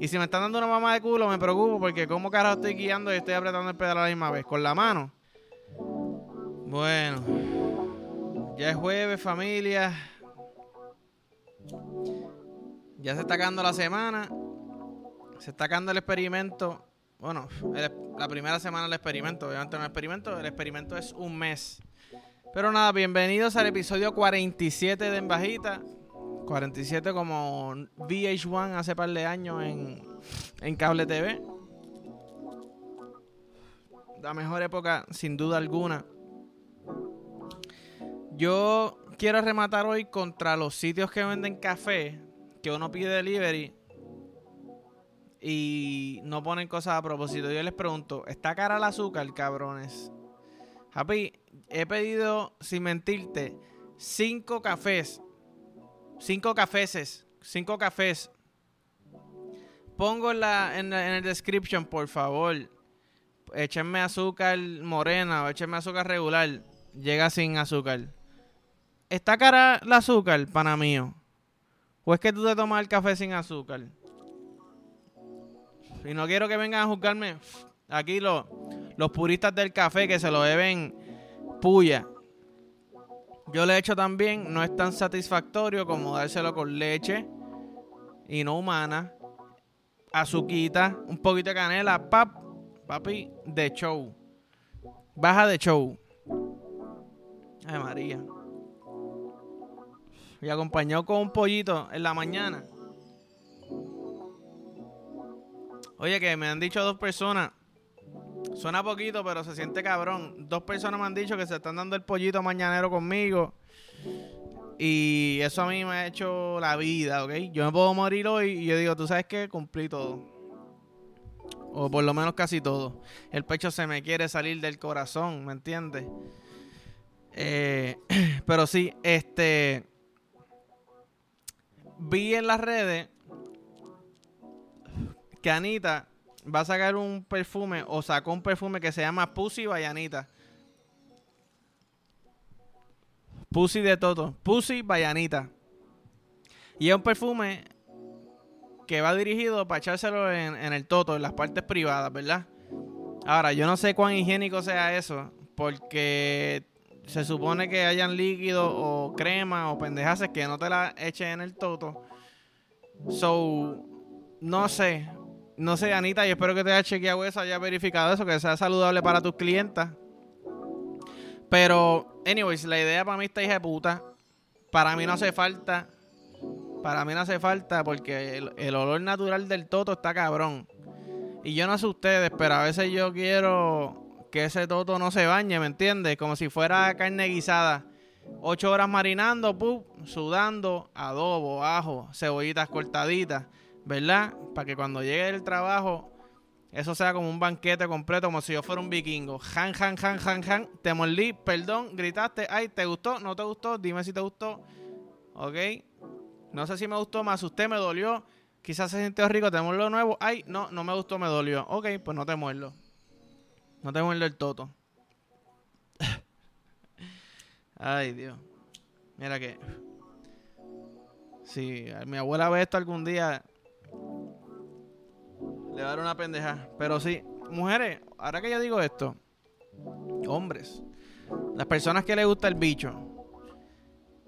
Y si me están dando una mamá de culo, me preocupo porque como carajo estoy guiando y estoy apretando el pedal a la misma vez. Con la mano. Bueno. Ya es jueves, familia. Ya se está acabando la semana. Se está acabando el experimento. Bueno, la primera semana del experimento. Obviamente no es experimento. El experimento es un mes. Pero nada, bienvenidos al episodio 47 de En Bajita. 47 como VH1 hace par de años en, en cable TV. La mejor época, sin duda alguna. Yo quiero rematar hoy contra los sitios que venden café, que uno pide delivery y no ponen cosas a propósito. Yo les pregunto, ¿está cara el azúcar, cabrones? Happy, he pedido, sin mentirte, cinco cafés Cinco cafés. Cinco cafés. Pongo en, la, en, el description, por favor. Échenme azúcar morena o échenme azúcar regular. Llega sin azúcar. ¿Está cara el azúcar, pana mío? ¿O es que tú te tomas el café sin azúcar? Y no quiero que vengan a juzgarme aquí los, los puristas del café que se lo beben puya. Yo le he hecho también, no es tan satisfactorio como dárselo con leche y no humana. Azuquita, un poquito de canela, pap, papi, de show. Baja de show. Ay, María. Y acompañado con un pollito en la mañana. Oye, que me han dicho dos personas Suena poquito, pero se siente cabrón. Dos personas me han dicho que se están dando el pollito mañanero conmigo. Y eso a mí me ha hecho la vida, ¿ok? Yo me puedo morir hoy y yo digo, tú sabes qué, cumplí todo. O por lo menos casi todo. El pecho se me quiere salir del corazón, ¿me entiendes? Eh, pero sí, este... Vi en las redes que Anita va a sacar un perfume o sacó un perfume que se llama Pussy Bayanita. Pussy de Toto. Pussy Bayanita. Y es un perfume que va dirigido para echárselo en, el Toto, en las partes privadas, ¿verdad? Ahora, yo no sé cuán higiénico sea eso, porque se supone que hayan líquido o crema o pendejaces que no te la echen en el Toto. So, no sé, no sé, Anita, y espero que te haya chequeado eso, haya verificado eso, que sea saludable para tus clientas. Pero, anyways, la idea para mí está hija de puta. Para mí no hace falta. Para mí no hace falta porque el, olor natural del toto está cabrón. Y yo no sé ustedes, pero a veces yo quiero que ese toto no se bañe, ¿me entiendes? Como si fuera carne guisada. Ocho horas marinando, pup, sudando, adobo, ajo, cebollitas cortaditas. ¿Verdad? Para que cuando llegue el trabajo, eso sea como un banquete completo, como si yo fuera un vikingo. Han, han, han, han, han. Te mordí, perdón, gritaste. Ay, ¿te gustó? ¿No te gustó? Dime si te gustó. ¿Ok? No sé si me gustó, me asusté, me dolió. Quizás se sintió rico, te muerdo nuevo. Ay, no, no me gustó, me dolió. Ok, pues no te muerdo. No te muerdo el toto. Ay, Dios. Mira que. Si mi abuela ve esto algún día, le dar una pendeja. Pero sí, mujeres, ahora que yo digo esto, hombres, las personas que les gusta el bicho,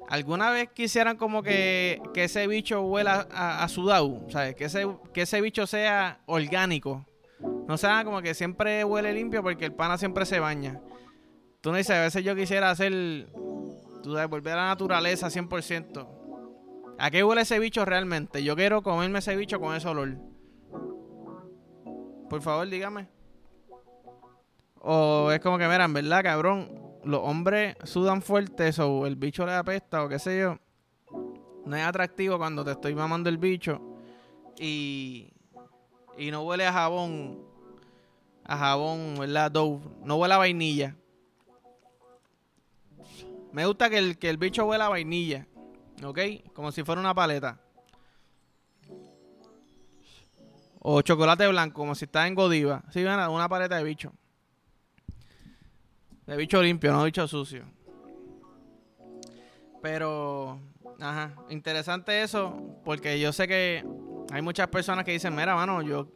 ¿alguna vez quisieran como que, que ese bicho huela a, a? ¿Sabes? Que ese, que ese bicho sea orgánico. No sea como que siempre huele limpio porque el pana siempre se baña. Tú no dices, a veces yo quisiera hacer, tú sabes, volver a la naturaleza 100%. ¿A qué huele ese bicho realmente? Yo quiero comerme ese bicho con ese olor. Por favor, dígame. O es como que, miran, ¿verdad, cabrón? Los hombres sudan fuerte o el bicho le apesta o qué sé yo. No es atractivo cuando te estoy mamando el bicho y, y no huele a jabón, a jabón, ¿verdad? Dove. No huele a vainilla. Me gusta que el, que el bicho huela a vainilla, ¿ok? Como si fuera una paleta. O chocolate blanco, como si está en Godiva. Sí, una, paleta de bicho. De bicho limpio, no bicho sucio. Pero, ajá, interesante eso, porque yo sé que Hay muchas personas que dicen, mira, mano, yo,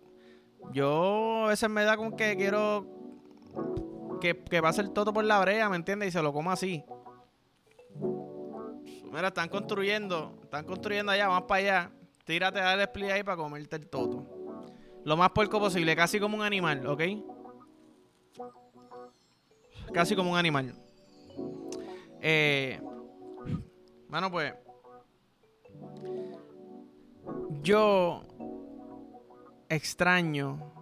yo a veces me da con que quiero que, que pase el todo por la brea, ¿me entiendes? Y se lo como así. Mira, están construyendo, están construyendo allá, vamos para allá. Tírate a dar el split ahí para comerte el toto. Lo más puerco posible, casi como un animal, ¿ok? Casi como un animal. Eh, bueno, pues. Yo extraño.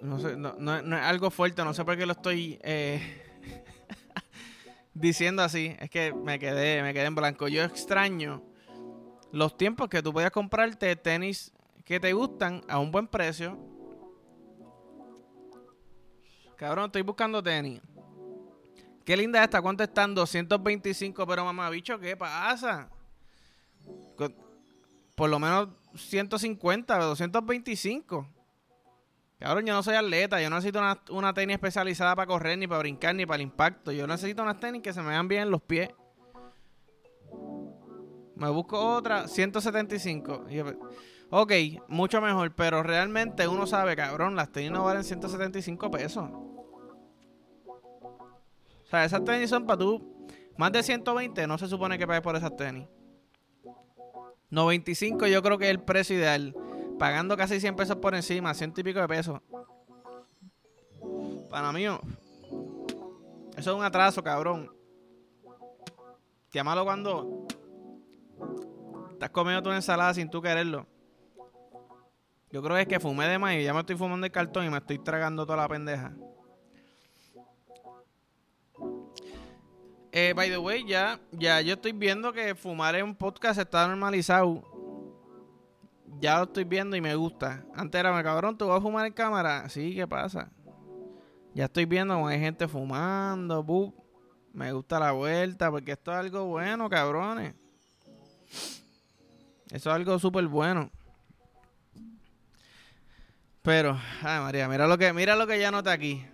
No sé, no, no, es algo fuerte, no sé por qué lo estoy eh, diciendo así. Es que me quedé, me quedé en blanco. Yo extraño los tiempos que tú podías comprarte tenis que te gustan a un buen precio. Cabrón, estoy buscando tenis. Qué linda esta, ¿cuánto están? 225, pero mamá, bicho, ¿qué pasa? Por lo menos 150 o 225. Cabrón, yo no soy atleta, yo no necesito una, una tenis especializada para correr, ni para brincar, ni para el impacto. Yo necesito unas tenis que se me vean bien en los pies. Me busco otra, 175. Ok, mucho mejor, pero realmente uno sabe, cabrón, las tenis no valen 175 pesos. O sea, esas tenis son para tú. Más de 120 no se supone que pagues por esas tenis. 95 yo creo que es el precio ideal. Pagando casi 100 pesos por encima, ciento y pico de pesos. Para mí, eso es un atraso, cabrón. Llámalo cuando Estás comiendo tu ensalada sin tú quererlo. Yo creo que es que fumé de y ya me estoy fumando el cartón y me estoy tragando toda la pendeja. Eh, by the way, ya, ya yo estoy viendo que fumar en un podcast está normalizado. Ya lo estoy viendo y me gusta. Antes era, me cabrón, ¿tú vas a fumar en cámara? Sí, ¿qué pasa? Ya estoy viendo como hay gente fumando, Me gusta la vuelta porque esto es algo bueno, cabrones. Eso es algo súper bueno. Pero, ay María, mira lo que, mira lo que ya nota aquí.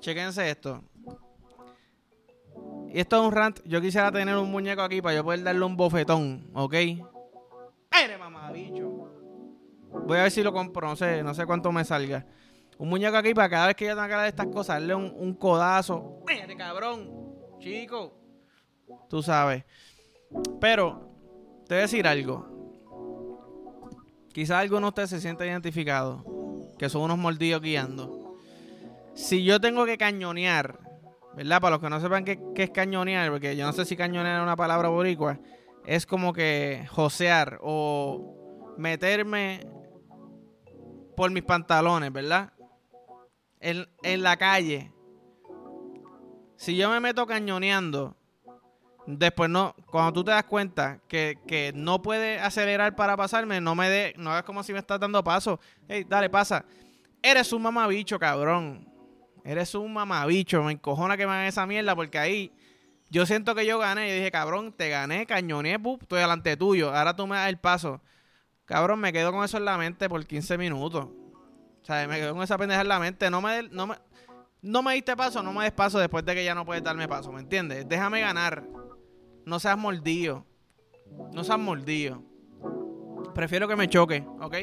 Chequense esto. Y esto es un rant. Yo quisiera tener un muñeco aquí para yo poder darle un bofetón, ¿ok? ¡Eres mamá, bicho! Voy a ver si lo compro, no sé, no sé cuánto me salga. Un muñeco aquí para cada vez que yo tenga que hablar de estas cosas, darle un, un codazo. ¡Mírate, cabrón! Chico. Tú sabes. Pero te voy a decir algo. Quizás alguno de ustedes se sienta identificado, que son unos mordidos guiando. Si yo tengo que cañonear, ¿verdad? Para los que no sepan qué, es cañonear, porque yo no sé si cañonear es una palabra boricua, es como que josear o meterme por mis pantalones, ¿verdad? En, en la calle. Si yo me meto cañoneando, Después no, cuando tú te das cuenta que, no puedes acelerar para pasarme, no me de, no hagas como si me estás dando paso. Hey, dale, pasa. Eres un mamabicho, cabrón. Eres un mamabicho. Me encojona que me hagan esa mierda porque ahí yo siento que yo gané. Yo dije, cabrón, te gané, cañoné, estoy delante tuyo. Ahora tú me das el paso. Cabrón, me quedo con eso en la mente por 15 minutos. O sea, me quedo con esa pendeja en la mente. No me, no me, no me diste paso, no me des paso después de que ya no puedes darme paso, ¿me entiendes? Déjame ganar. No seas mordido. No seas mordido. Prefiero que me choque, ¿ok?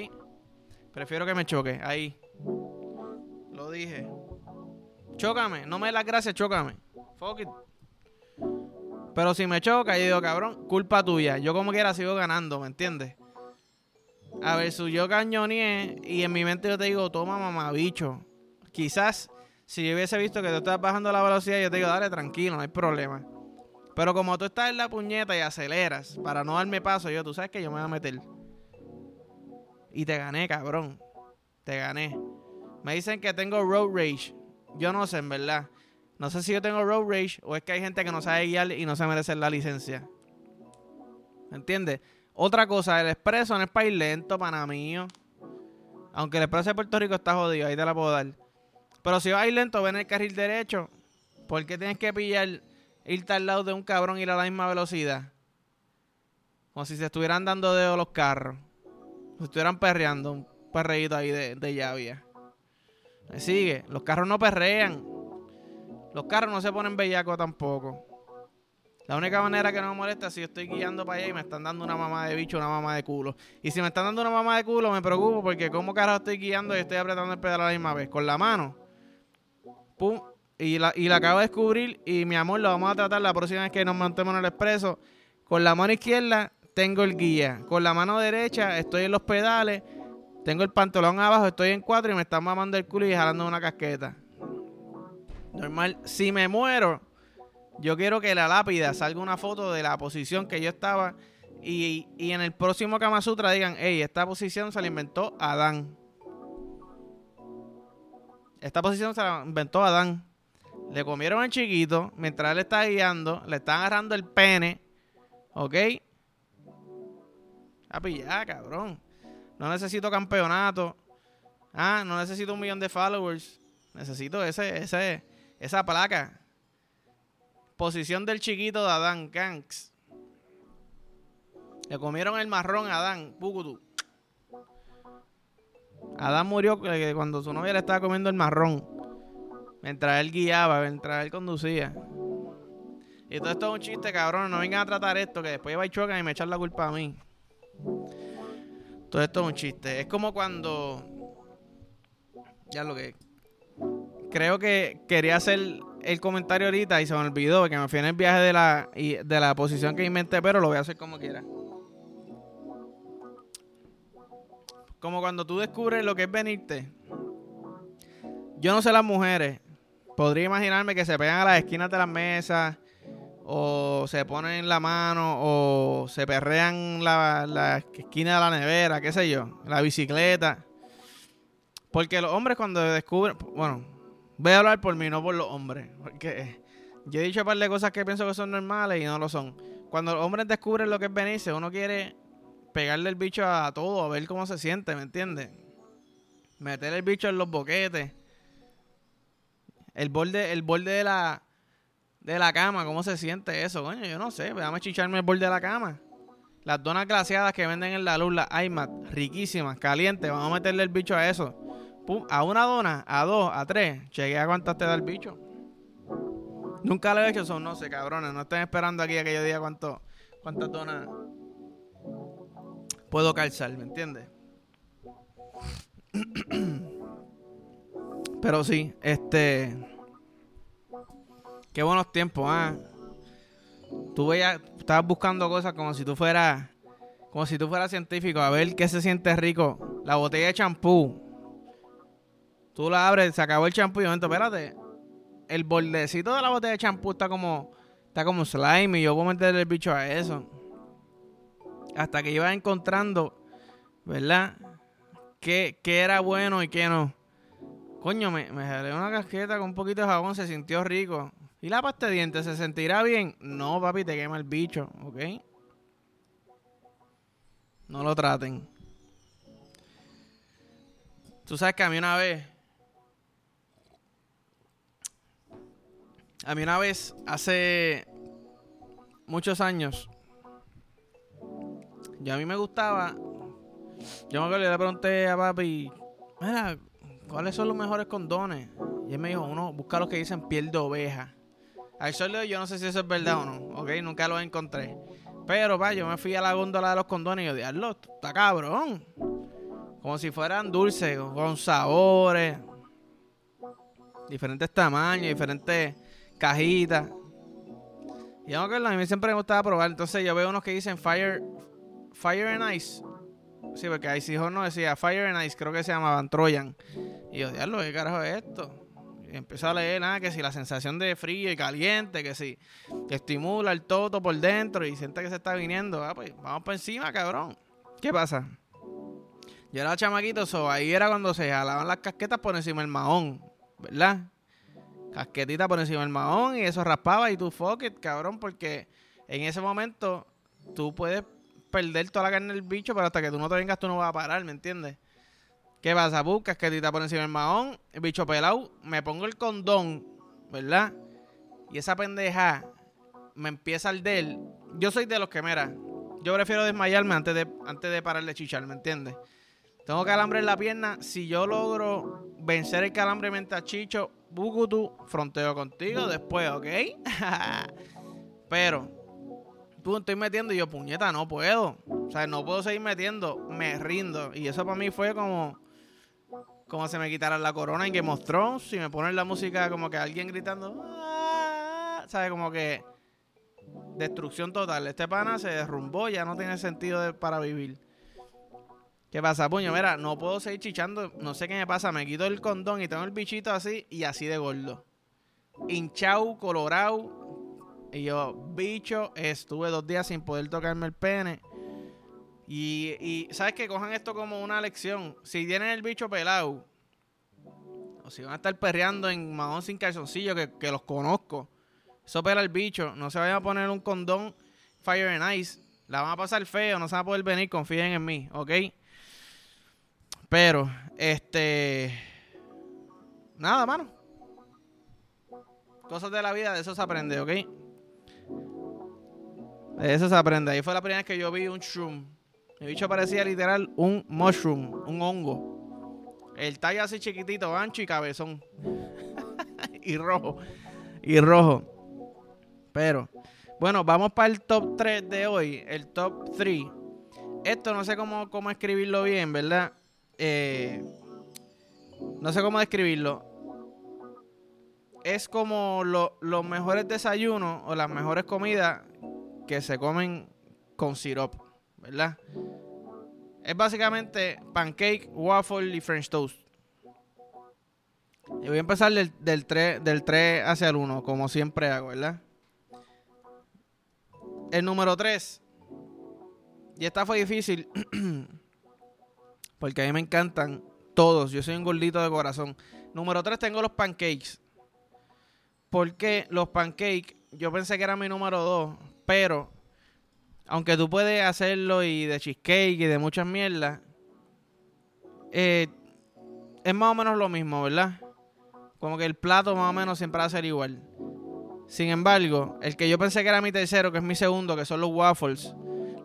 Prefiero que me choque. Ahí. Lo dije. Chócame. No me des las gracias, chócame. Fuck it. Pero si me choca, yo digo, cabrón, culpa tuya. Yo como quiera sigo ganando, ¿me entiendes? A ver, si yo cañoneé y en mi mente yo te digo, toma mamá, bicho. Quizás si yo hubiese visto que tú estás bajando la velocidad, yo te digo, dale, tranquilo, no hay problema. Pero como tú estás en la puñeta y aceleras para no darme paso, yo, tú sabes que yo me voy a meter. Y te gané, cabrón. Te gané. Me dicen que tengo road rage. Yo no sé, en verdad. No sé si yo tengo road rage o es que hay gente que no sabe guiar y no se merece la licencia. ¿Me entiendes? Otra cosa, el expreso no es para ir lento, para mío. Aunque el expreso de Puerto Rico está jodido, ahí te la puedo dar. Pero si vas a ir lento, ven el carril derecho. ¿Por qué tienes que pillar irte al lado de un cabrón ir a la misma velocidad. Como si se estuvieran dando dedo los carros. Se estuvieran perreando. Un perreíto ahí de, de llavia. Me sigue. Los carros no perrean. Los carros no se ponen bellacos tampoco. La única manera que no me molesta es si yo estoy guiando para allá y me están dando una mamá de bicho, una mamá de culo. Y si me están dando una mamá de culo, me preocupo porque como carajo estoy guiando y estoy apretando el pedal a la misma vez. Con la mano. Pum. Y la, y la acabo de descubrir. Y mi amor, lo vamos a tratar la próxima vez que nos montemos en el expreso. Con la mano izquierda tengo el guía. Con la mano derecha estoy en los pedales. Tengo el pantalón abajo, estoy en cuatro y me están mamando el culo y jalando una casqueta. Normal. Si me muero yo quiero que la lápida salga una foto de la posición que yo estaba y, en el próximo Kama Sutra digan, hey, esta posición se la inventó Adán. Esta posición se la inventó Adán. Le comieron al chiquito mientras él está guiando, le están agarrando el pene. ¿Ok? Papi, ya, cabrón. No necesito campeonato. Ah, no necesito un millón de followers. Necesito ese, ese, esa placa. Posición del chiquito de Adán, Ganks. Le comieron el marrón a Adán, Pukutu. Adán murió eh, cuando su novia le estaba comiendo el marrón. Mientras él guiaba, mientras él conducía. Y todo esto es un chiste, cabrón. No vengan a tratar esto, que después va y chocan y me echan la culpa a mí. Todo esto es un chiste. Es como cuando. Ya lo que. Creo que quería hacer el comentario ahorita y se me olvidó que me fui en el viaje de la, de la posición que inventé, pero lo voy a hacer como quiera. Como cuando tú descubres lo que es venirte. Yo no sé las mujeres. Podría imaginarme que se pegan a las esquinas de las mesas. O se ponen la mano. O se perrean la, la esquina de la nevera. Qué sé yo. La bicicleta. Porque los hombres cuando descubren. Bueno, Voy a hablar por mí, no por los hombres. Porque yo he dicho un par de cosas que pienso que son normales y no lo son. Cuando los hombres descubren lo que es venirse, uno quiere pegarle el bicho a todo, a ver cómo se siente, ¿me entiendes? Meter el bicho en los boquetes. El borde, el borde de la de la cama, ¿cómo se siente eso, coño? Yo no sé, déjame chicharme el borde de la cama. Las donas glaciadas que venden en la luz, las iMac, riquísimas, calientes, vamos a meterle el bicho a eso a una dona, a dos, a tres. Chegué a cuántas te da el bicho. Nunca lo he hecho, son no sé, cabrones. No estén esperando aquí a que yo diga cuánto, cuántas donas puedo calzar, ¿me entiendes? Pero sí, este. Qué buenos tiempos, ¿ah? Tú veías, estabas buscando cosas como si tú fueras. Como si tú fueras científico, a ver qué se siente rico. La botella de champú Tú la abres, se acabó el champú y momento, espérate. El bordecito de la botella de champú está como está como slime y yo voy a el bicho a eso. Hasta que iba encontrando, ¿verdad? ¿Qué, era bueno y qué no. Coño, me, me jalé una casqueta con un poquito de jabón, se sintió rico. ¿Y la pasta de dientes se sentirá bien? No, papi, te quema el bicho, ¿ok? No lo traten. Tú sabes que a mí una vez A mí una vez, hace muchos años, yo a mí me gustaba. Yo me acuerdo, le pregunté a papi, mira, ¿cuáles son los mejores condones? Y él me dijo, uno, busca los que dicen piel de oveja. Al sol yo no sé si eso es verdad o no, ok, nunca lo encontré. Pero, va, yo me fui a la góndola de los condones y yo, está cabrón. Como si fueran dulces, con sabores, diferentes tamaños, diferentes cajitas. Y yo a mí siempre me gustaba probar. Entonces yo veo unos que dicen Fire, Fire and Ice. Sí, porque ahí sí no decía Fire and Ice, creo que se llamaban Trojan. Y yo, diablo, ¿qué carajo es esto? Y a leer nada, que si la sensación de frío y caliente, que si estimula el toto por dentro y siente que se está viniendo, ah, pues vamos por encima, cabrón. ¿Qué pasa? Yo era chamaquito, so, ahí era cuando se jalaban las casquetas por encima del mahón, ¿verdad? casquetita por encima del mahón y eso raspaba y tú fuck it, cabrón, porque en ese momento tú puedes perder toda la carne del bicho, pero hasta que tú no te vengas tú no vas a parar, ¿me entiendes? ¿Qué vas a buscar? Casquetita por encima del mahón, el bicho pelado, me pongo el condón, ¿verdad? Y esa pendeja me empieza al del. Yo soy de los que, mira, yo prefiero desmayarme antes de, antes de parar de chichar, ¿me entiendes? Tengo calambre en la pierna. Si yo logro vencer el calambre mientras chicho, Bukutu, fronteo contigo después, ¿ok? Pero, tú estoy metiendo y yo, puñeta, no puedo. O sea, no puedo seguir metiendo, me rindo. Y eso para mí fue como, como se me quitaran la corona en of Thrones. Si me ponen la música como que alguien gritando, ¡Ah! ¿sabes? Como que destrucción total. Este pana se derrumbó, ya no tiene sentido para vivir. ¿Qué pasa, puño? Mira, no puedo seguir chichando. No sé qué me pasa. Me quito el condón y tengo el bichito así y así de gordo. Hinchado, colorado. Y yo, bicho, estuve dos días sin poder tocarme el pene. Y, y ¿sabes que Cojan esto como una lección. Si tienen el bicho pelado, o si van a estar perreando en mahón sin calzoncillo, que, que los conozco eso pela el bicho. No se vayan a poner un condón Fire and Ice. La van a pasar feo, no se van a poder venir, confíen en mí, ¿ok? Pero, este. Nada, mano. Cosas de la vida, de eso se aprende, ¿ok? Eso se aprende. Ahí fue la primera vez que yo vi un shroom. El bicho parecía literal un mushroom, un hongo. El tallo así chiquitito, ancho y cabezón. y rojo. Y rojo. Pero, bueno, vamos para el top 3 de hoy, el top 3. Esto no sé cómo, cómo escribirlo bien, ¿verdad? Eh, no sé cómo describirlo. Es como los mejores desayunos o las mejores comidas que se comen con syrup, ¿verdad? Es básicamente pancake, waffle y French toast. Y voy a empezar del, del, 3, del 3 hacia el 1, como siempre hago, ¿verdad? El número 3. Y esta fue difícil. porque a mí me encantan todos. Yo soy un gordito de corazón. Número 3 tengo los pancakes. Porque los pancakes, yo pensé que era mi número 2. Pero, aunque tú puedes hacerlo y de cheesecake y de muchas mierdas, eh, es más o menos lo mismo, ¿verdad? Como que el plato más o menos siempre va a ser igual. Sin embargo, el que yo pensé que era mi tercero, que es mi segundo, que son los waffles,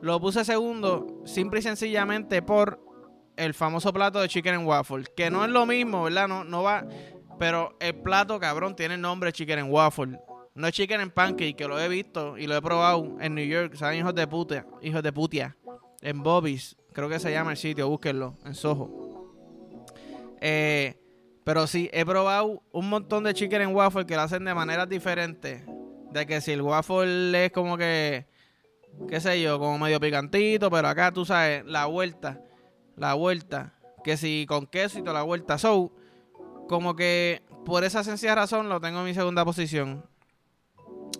lo puse segundo simple y sencillamente por el famoso plato de chicken and waffle, que no es lo mismo, ¿verdad? No, no va, pero el plato, cabrón, tiene el nombre chicken and waffle. No es chicken and pancake, que lo he visto y lo he probado en New York, ¿saben? Hijos de puta, hijos de putia. En Bobby's, creo que se llama el sitio, búsquenlo, en Soho. Eh, pero sí, he probado un montón de chicken en waffle que lo hacen de maneras diferentes. De que si el waffle es como que, qué sé yo, como medio picantito, pero acá tú sabes, la vuelta, la vuelta. Que si con queso y toda la vuelta. So, como que por esa sencilla razón lo tengo en mi segunda posición.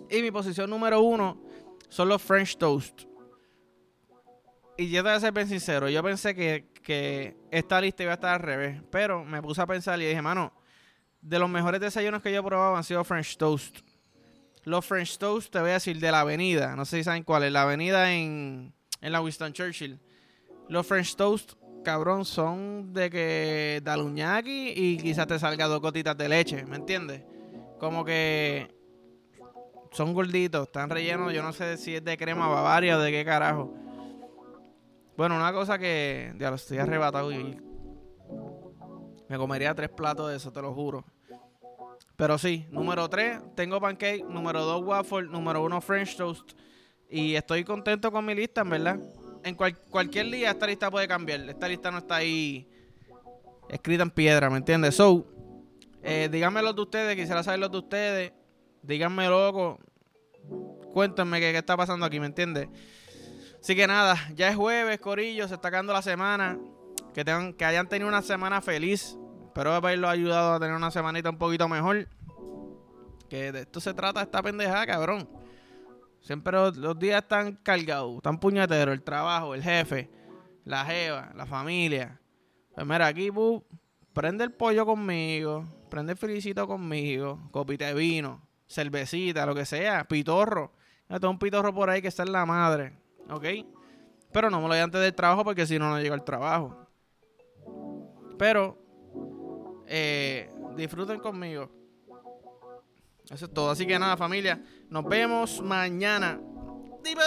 Y mi posición número uno son los French Toast. Y yo te voy a ser bien sincero, yo pensé que, que esta lista iba a estar al revés. Pero me puse a pensar y dije, mano, de los mejores desayunos que yo he probado han sido French Toast. Los French Toast, te voy a decir, de la avenida. No sé si saben cuál es. La avenida en, en la Winston Churchill. Los French Toast, cabrón, son de que daluñaki y quizás te salga dos gotitas de leche. ¿Me entiendes? Como que son gorditos, están rellenos. Yo no sé si es de crema bavaria o de qué carajo. Bueno, una cosa que ya lo estoy arrebatado y me comería tres platos de eso, te lo juro. Pero sí, número tres, tengo pancake, número dos, waffle, número uno, French toast. Y estoy contento con mi lista, en verdad. En cualquier día esta lista puede cambiar. Esta lista no está ahí escrita en piedra, ¿me entiendes? So, eh, díganme los de ustedes, quisiera saber los de ustedes. Díganme, loco. Cuéntenme qué, qué está pasando aquí, ¿me entiendes? Así que nada, ya es jueves, Corillo, se está acabando la semana. Que, tengan, que hayan tenido una semana feliz. Espero haberlos ayudado a tener una semanita un poquito mejor. Que de esto se trata esta pendejada, cabrón. Siempre los, días están cargados, están puñeteros. El trabajo, el jefe, la jeva, la familia. Pues mira, aquí, prende el pollo conmigo, prende el felicito conmigo, copita de vino, cervecita, lo que sea, pitorro. Ya tengo un pitorro por ahí que está en la madre. ¿ok? Pero no me lo doy antes del trabajo porque si no, no llego al trabajo. Pero eh, disfruten conmigo. Eso es todo. Así que nada, familia. Nos vemos mañana. ¡Diva!